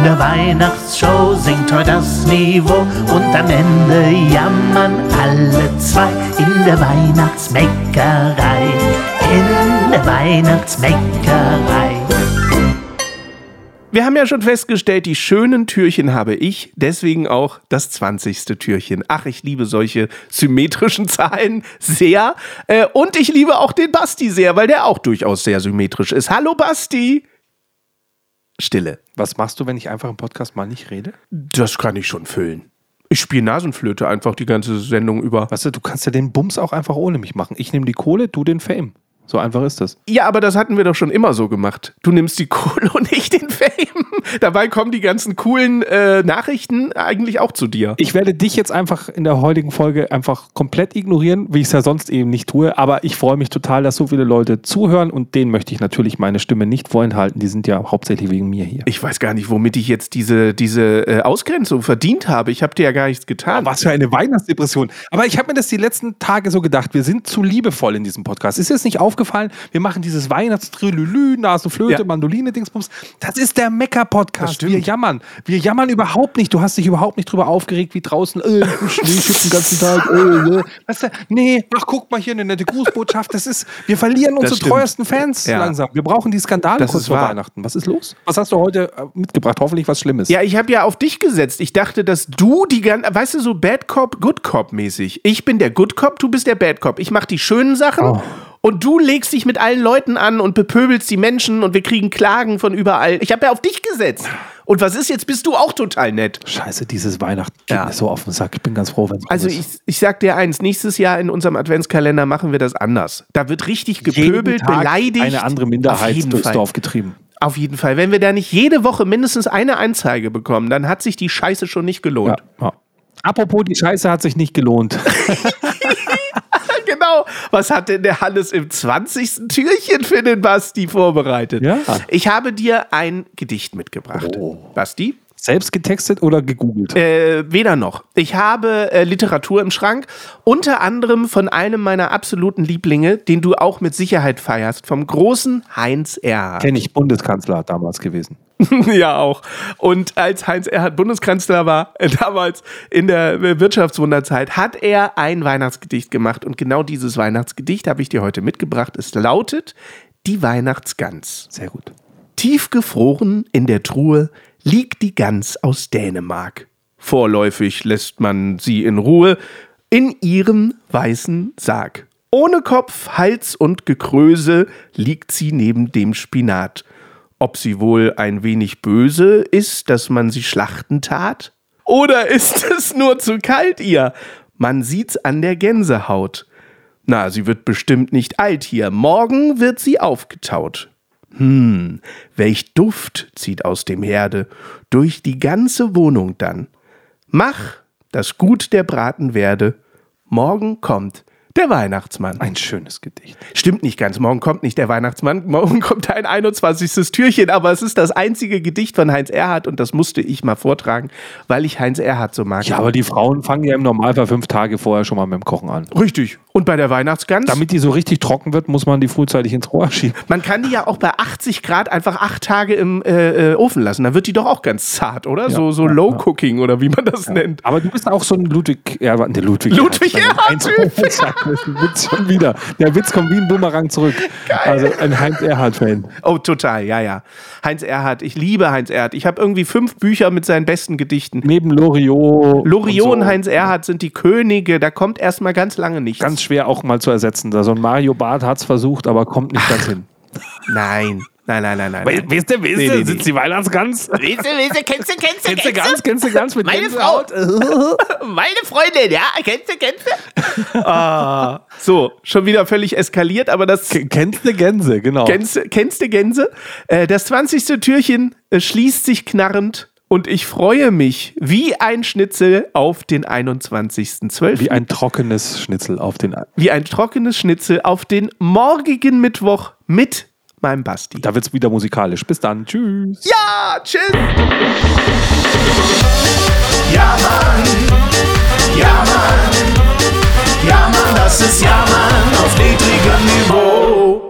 In der Weihnachtsshow singt heute das Niveau und am Ende jammern alle zwei. In der Weihnachtsbäckerei, in der Weihnachtsbäckerei. Wir haben ja schon festgestellt, die schönen Türchen habe ich, deswegen auch das 20. Türchen. Ach, ich liebe solche symmetrischen Zahlen sehr. Äh, und ich liebe auch den Basti sehr, weil der auch durchaus sehr symmetrisch ist. Hallo Basti! Stille. Was machst du, wenn ich einfach im Podcast mal nicht rede? Das kann ich schon füllen. Ich spiele Nasenflöte einfach die ganze Sendung über. Weißt du, du kannst ja den Bums auch einfach ohne mich machen. Ich nehme die Kohle, du den Fame. So einfach ist das. Ja, aber das hatten wir doch schon immer so gemacht. Du nimmst die Kohle und ich den Fame. Dabei kommen die ganzen coolen äh, Nachrichten eigentlich auch zu dir. Ich werde dich jetzt einfach in der heutigen Folge einfach komplett ignorieren, wie ich es ja sonst eben nicht tue. Aber ich freue mich total, dass so viele Leute zuhören und denen möchte ich natürlich meine Stimme nicht vorenthalten. Die sind ja hauptsächlich wegen mir hier. Ich weiß gar nicht, womit ich jetzt diese, diese äh, Ausgrenzung verdient habe. Ich habe dir ja gar nichts getan. Was für eine Weihnachtsdepression. Aber ich habe mir das die letzten Tage so gedacht. Wir sind zu liebevoll in diesem Podcast. Ist jetzt nicht aufgefallen? Aufgefallen, wir machen dieses Weihnachtstrilülü, Nasenflöte, ja. Mandoline, Dingsbums. Das ist der Mecker-Podcast. Wir jammern. Wir jammern überhaupt nicht. Du hast dich überhaupt nicht drüber aufgeregt, wie draußen äh, Schnee schippt den ganzen Tag. Äh, äh. Weißt du, nee, ach, guck mal hier eine nette Grußbotschaft. Das ist, wir verlieren unsere treuesten Fans ja. langsam. Wir brauchen die Skandale das kurz vor Weihnachten. Was ist los? Was hast du heute äh, mitgebracht? Hoffentlich was Schlimmes. Ja, ich habe ja auf dich gesetzt. Ich dachte, dass du die ganze, weißt du, so Bad Cop, Good Cop mäßig. Ich bin der Good Cop, du bist der Bad Cop. Ich mache die schönen Sachen. Oh. Und du legst dich mit allen Leuten an und bepöbelst die Menschen und wir kriegen Klagen von überall. Ich habe ja auf dich gesetzt. Und was ist jetzt? Bist du auch total nett? Scheiße, dieses Weihnachten geht ja. mir so auf den Sack. Ich bin ganz froh, wenn es Also ich, ich sag dir eins, nächstes Jahr in unserem Adventskalender machen wir das anders. Da wird richtig gepöbelt, beleidigt. Eine andere Minderheit durchs Fall. Dorf getrieben. Auf jeden Fall. Wenn wir da nicht jede Woche mindestens eine Anzeige bekommen, dann hat sich die Scheiße schon nicht gelohnt. Ja, ja. Apropos, die Scheiße hat sich nicht gelohnt. Was hat denn der Hannes im 20. Türchen für den Basti vorbereitet? Ja. Ich habe dir ein Gedicht mitgebracht. Oh. Basti? Selbst getextet oder gegoogelt? Äh, weder noch. Ich habe äh, Literatur im Schrank, unter anderem von einem meiner absoluten Lieblinge, den du auch mit Sicherheit feierst, vom großen Heinz Erhard. Kenn ich, Bundeskanzler damals gewesen. ja, auch. Und als Heinz Erhard Bundeskanzler war, äh, damals in der Wirtschaftswunderzeit, hat er ein Weihnachtsgedicht gemacht. Und genau dieses Weihnachtsgedicht habe ich dir heute mitgebracht. Es lautet Die Weihnachtsgans. Sehr gut. Tiefgefroren in der Truhe liegt die Gans aus Dänemark. Vorläufig lässt man sie in Ruhe in ihrem weißen Sarg. Ohne Kopf, Hals und Gekröse liegt sie neben dem Spinat. Ob sie wohl ein wenig böse ist, dass man sie schlachten tat? Oder ist es nur zu kalt ihr? Man sieht's an der Gänsehaut. Na, sie wird bestimmt nicht alt hier. Morgen wird sie aufgetaut. Hm, welch Duft zieht aus dem Herde durch die ganze Wohnung dann. Mach, dass gut der Braten werde. Morgen kommt der Weihnachtsmann. Ein schönes Gedicht. Stimmt nicht ganz. Morgen kommt nicht der Weihnachtsmann. Morgen kommt ein 21. Türchen. Aber es ist das einzige Gedicht von Heinz Erhardt und das musste ich mal vortragen, weil ich Heinz Erhardt so mag. Ja, aber die Frauen fangen ja im Normalfall fünf Tage vorher schon mal mit dem Kochen an. Richtig. Und bei der Weihnachtsgans? Damit die so richtig trocken wird, muss man die frühzeitig ins Rohr schieben. Man kann die ja auch bei 80 Grad einfach acht Tage im äh, äh, Ofen lassen. Dann wird die doch auch ganz zart, oder? Ja, so so ja, Low Cooking ja. oder wie man das nennt. Aber du bist auch so ein Ludwig, ja, der Ludwig. Ludwig Erhard. Witz schon wieder. Der Witz kommt wie ein Bumerang zurück. Geil. Also ein Heinz Erhard-Fan. Oh, total, ja, ja. Heinz Erhard, ich liebe Heinz Erhard. Ich habe irgendwie fünf Bücher mit seinen besten Gedichten. Neben Loriot. Loriot und, so. und Heinz Erhard sind die Könige. Da kommt erstmal ganz lange nichts ganz schwer auch mal zu ersetzen. Also Mario Barth hat es versucht, aber kommt nicht Ach, ganz hin. Nein. Nein, nein, nein, nein. We- nein. Weißt du, weißt du, nee, sitzt die Weihnachtsgans? Weißt du, weißt du, kennst du, kennst du, Kennst du ganz, kennst du ganz mit Meine Gänsehaut? Meine Freundin, ja, kennst du, kennst du? So, schon wieder völlig eskaliert, aber das Kennst du Gänse, genau. kennst, kennst du Gänse? Äh, das 20. Türchen äh, schließt sich knarrend und ich freue mich wie ein Schnitzel auf den 21.12. Wie ein trockenes Schnitzel auf den. wie ein trockenes Schnitzel auf den morgigen Mittwoch mit meinem Basti. Da wird's wieder musikalisch. Bis dann. Tschüss. Ja, tschüss. Ja, Mann. Ja, Mann. Ja, Mann, das ist Ja, Mann auf niedrigem Niveau.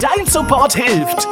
Dein Support hilft.